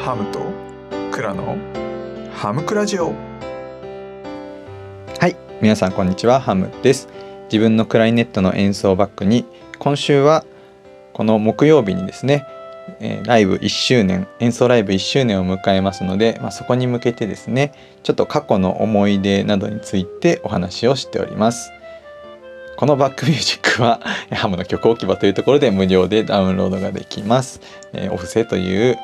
ハムとクラのハムクラジオ。はい皆さんこんにちは。ハムです。自分のクライネットの演奏バックに今週はこの木曜日にですね、ライブ1周年演奏ライブ1周年を迎えますので、まあ、そこに向けてですねちょっと過去の思い出などについてお話をしております。このバックミュージックはハムの曲置き場というところで無料でダウンロードができます、えーオフセという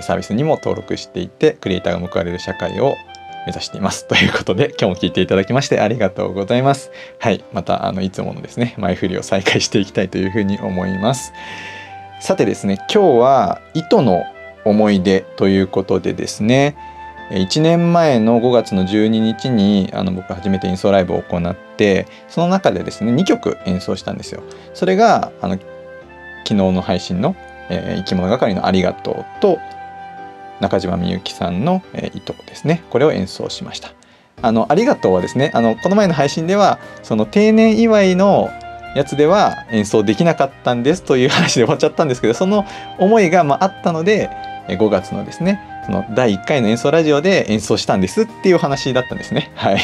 サービスにも登録していてクリエイターが報われる社会を目指しています。ということで今日も聞いていただきましてありがとうございます。はいまたあのいつものですね前振りを再開していきたいというふうに思います。さてですね今日は糸の思い出ということでですね1年前の5月の12日にあの僕初めて演奏ライブを行ってその中でですね2曲演奏したんですよ。それがあの昨日の配信の、えー生き物係のありがとうと中島みゆきさんの、えー糸ですね。これを演奏しました。あのありがとうはですねあのこの前の配信ではその定年祝いのやつでは演奏できなかったんですという話で終わっちゃったんですけどその思いがまああったのでえ5月のですねその第1回の演奏ラジオで演奏したんですっていう話だったんですね。はい。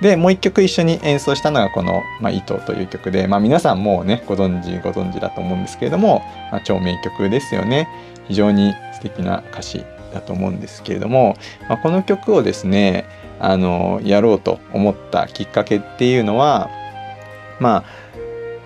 でもう一曲一緒に演奏したのがこの「まあ、糸」という曲で、まあ、皆さんもうねご存知ご存知だと思うんですけれども、まあ、超名曲ですよね。非常に素敵な歌詞だと思うんですけれども、まあ、この曲をですねあのやろうと思ったきっかけっていうのはまあ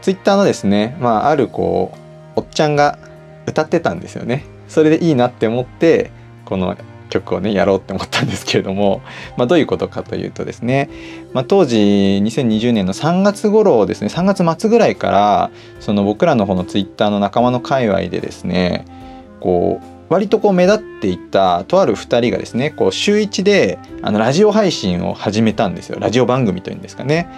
ツイッターのですね、まあ、あるこうおっちゃんが歌ってたんですよね。それでいいなって思ってこの曲をねやろうって思ったんですけれども、まあ、どういうことかというとですね、まあ、当時2020年の3月頃ですね3月末ぐらいからその僕らの方のツイッターの仲間の界隈でですねこう割とこう目立っていたとある2人がですねこう週1であのラジオ配信を始めたんですよ。ラジオ番組というんですかね。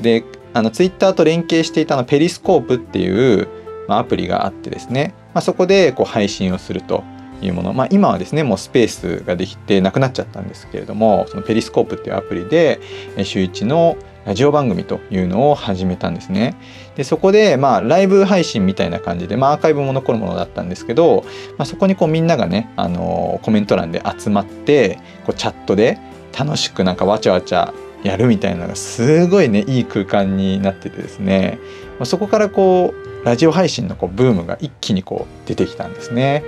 であのツイッターと連携していたのペリスコープっていう、まあ、アプリがあってですね、まあ、そこでこう配信をするというもの、まあ、今はですねもうスペースができてなくなっちゃったんですけれどもそのペリスコープっていうアプリで週1のラジオ番組というのを始めたんですね。でそこでまあライブ配信みたいな感じで、まあ、アーカイブも残るものだったんですけど、まあ、そこにこうみんながね、あのーコメント欄で集まってこうチャットで楽しくなんかわちゃわちゃやるみたいなのがすごいねいい空間になっててですね、まあ、そこからこうラジオ配信のこうブームが一気にこう出てきたんですね。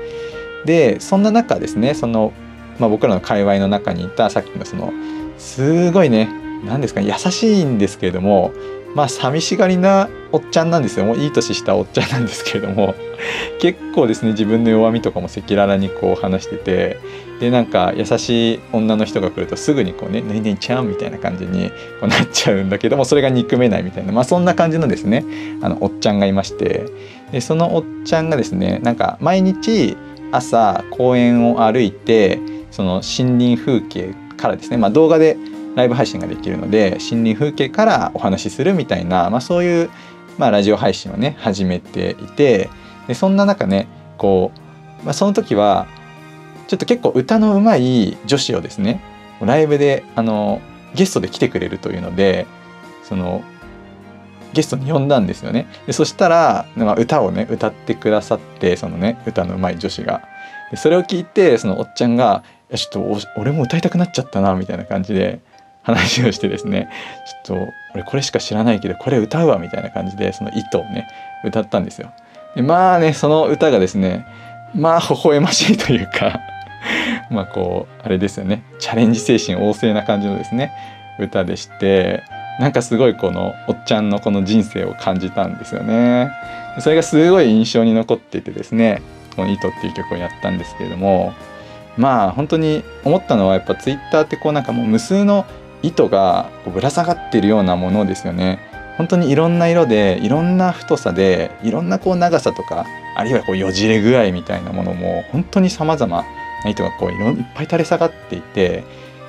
でそんな中ですねその、まあ、僕らの界隈の中にいたさっきのそのすごいね何ですかね優しいんですけれどもまあ寂しがりなおっちゃんなんですよ。もういい年したおっちゃんなんですけれども 結構ですね自分の弱みとかも赤裸々にこう話しててでなんか優しい女の人が来るとすぐにこうね「何々ちゃん」みたいな感じにこうなっちゃうんだけどもそれが憎めないみたいなまあそんな感じのですねあのおっちゃんがいましてでそのおっちゃんがですねなんか毎日朝公園を歩いてその森林風景からですね、まあ、動画でライブ配信ができるので森林風景からお話しするみたいな、まあ、そういう、まあ、ラジオ配信をね始めていてでそんな中ねこう、まあ、その時はちょっと結構歌の上手い女子をですねライブであのゲストで来てくれるというのでそのゲストに呼んだんですよね。でそしたら、まあ、歌をね歌ってくださってそのね歌の上手い女子が。でそれを聞いてそのおっちゃんが「いやちょっと俺も歌いたくなっちゃったな」みたいな感じで話をしてですねちょっと俺これしか知らないけどこれ歌うわみたいな感じでその「糸」をね歌ったんですよ。でまあねその歌がですねまあ微笑ましいというか まあこうあれですよねチャレンジ精神旺盛な感じのですね歌でしてなんかすごいこのおっちゃんのこの人生を感じたんですよね。それがすごい印象に残っていてですねこの「糸」っていう曲をやったんですけれどもまあ本当に思ったのはやっぱツイッターってこうなんかもう無数の糸がこうぶら下がっているようなものですよね。本当にいろんな色でいろんな太さでいろんなこう長さとかあるいはこうよじれ具合みたいなものも本当に様々な糸がこういろいっぱい垂れ下がっていて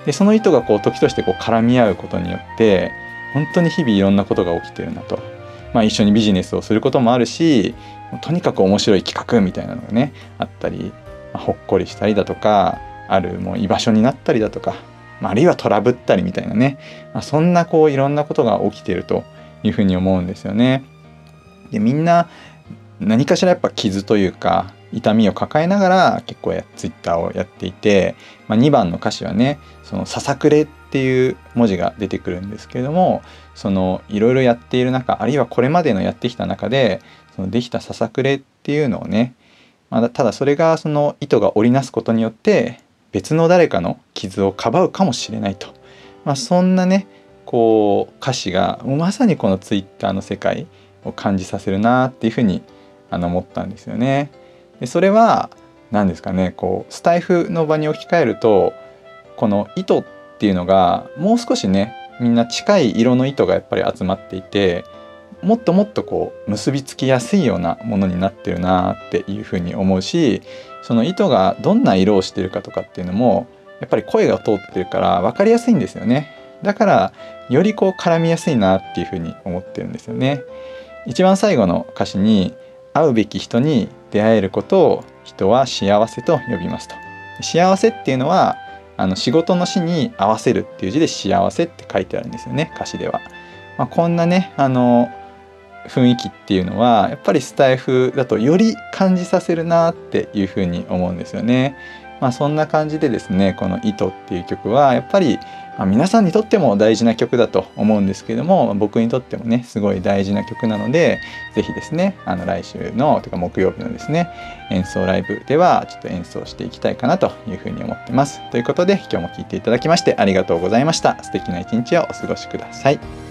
でその糸がこう時としてこう絡み合うことによって本当に日々いろんなことが起きてるなと。まあ、一緒にビジネスをすることもあるしとにかく面白い企画みたいなのがねあったり、まあほっこりしたりだとかあるもう居場所になったりだとか、まあ、あるいはトラブったりみたいなね、まあ、そんなこういろんなことが起きてるというふうに思うんですよね。でみんな何かしらやっぱ傷というか痛みを抱えながら結構やツイッターをやっていて、まあ、2番の歌詞はね「そのささくれ」っていう文字が出てくるんですけれどもそのいろいろやっている中あるいはこれまでのやってきた中でそのできたささくれっていうのをね、まあ、ただそれがその糸が織りなすことによって別の誰かの傷をかばうかもしれないと、まあ、そんなねこう歌詞がまさにこのツイッターの世界を感じさせるなっていうふうにあの思ったんですよね。でそれは何ですかねこうスタイフの場に置き換えるとこの糸っていうのがもう少しねみんな近い色の糸がやっぱり集まっていてもっともっとこう結びつきやすいようなものになってるなっていうふうに思うしその糸がどんな色をしてるかとかっていうのもやっぱり声が通ってるから分かりやすいんですよね。だからよりこう絡みやすいなっていうふうに思ってるんですよね。一番最後の歌詞に会うべき人に出会えることを人は幸せと呼びますと。幸せっていうのはあの仕事の死に合わせるっていう字で幸せって書いてあるんですよね歌詞では、まあ、こんなねあの雰囲気っていうのはやっぱりスタイフだとより感じさせるなっていうふうに思うんですよね。まあ、そんな感じでですねこの「糸」っていう曲はやっぱり、ま、皆さんにとっても大事な曲だと思うんですけども僕にとってもねすごい大事な曲なので是非ですねあの来週のとか木曜日のですね演奏ライブではちょっと演奏していきたいかなというふうに思ってます。ということで今日も聴いていただきましてありがとうございました。素敵な一日をお過ごしください。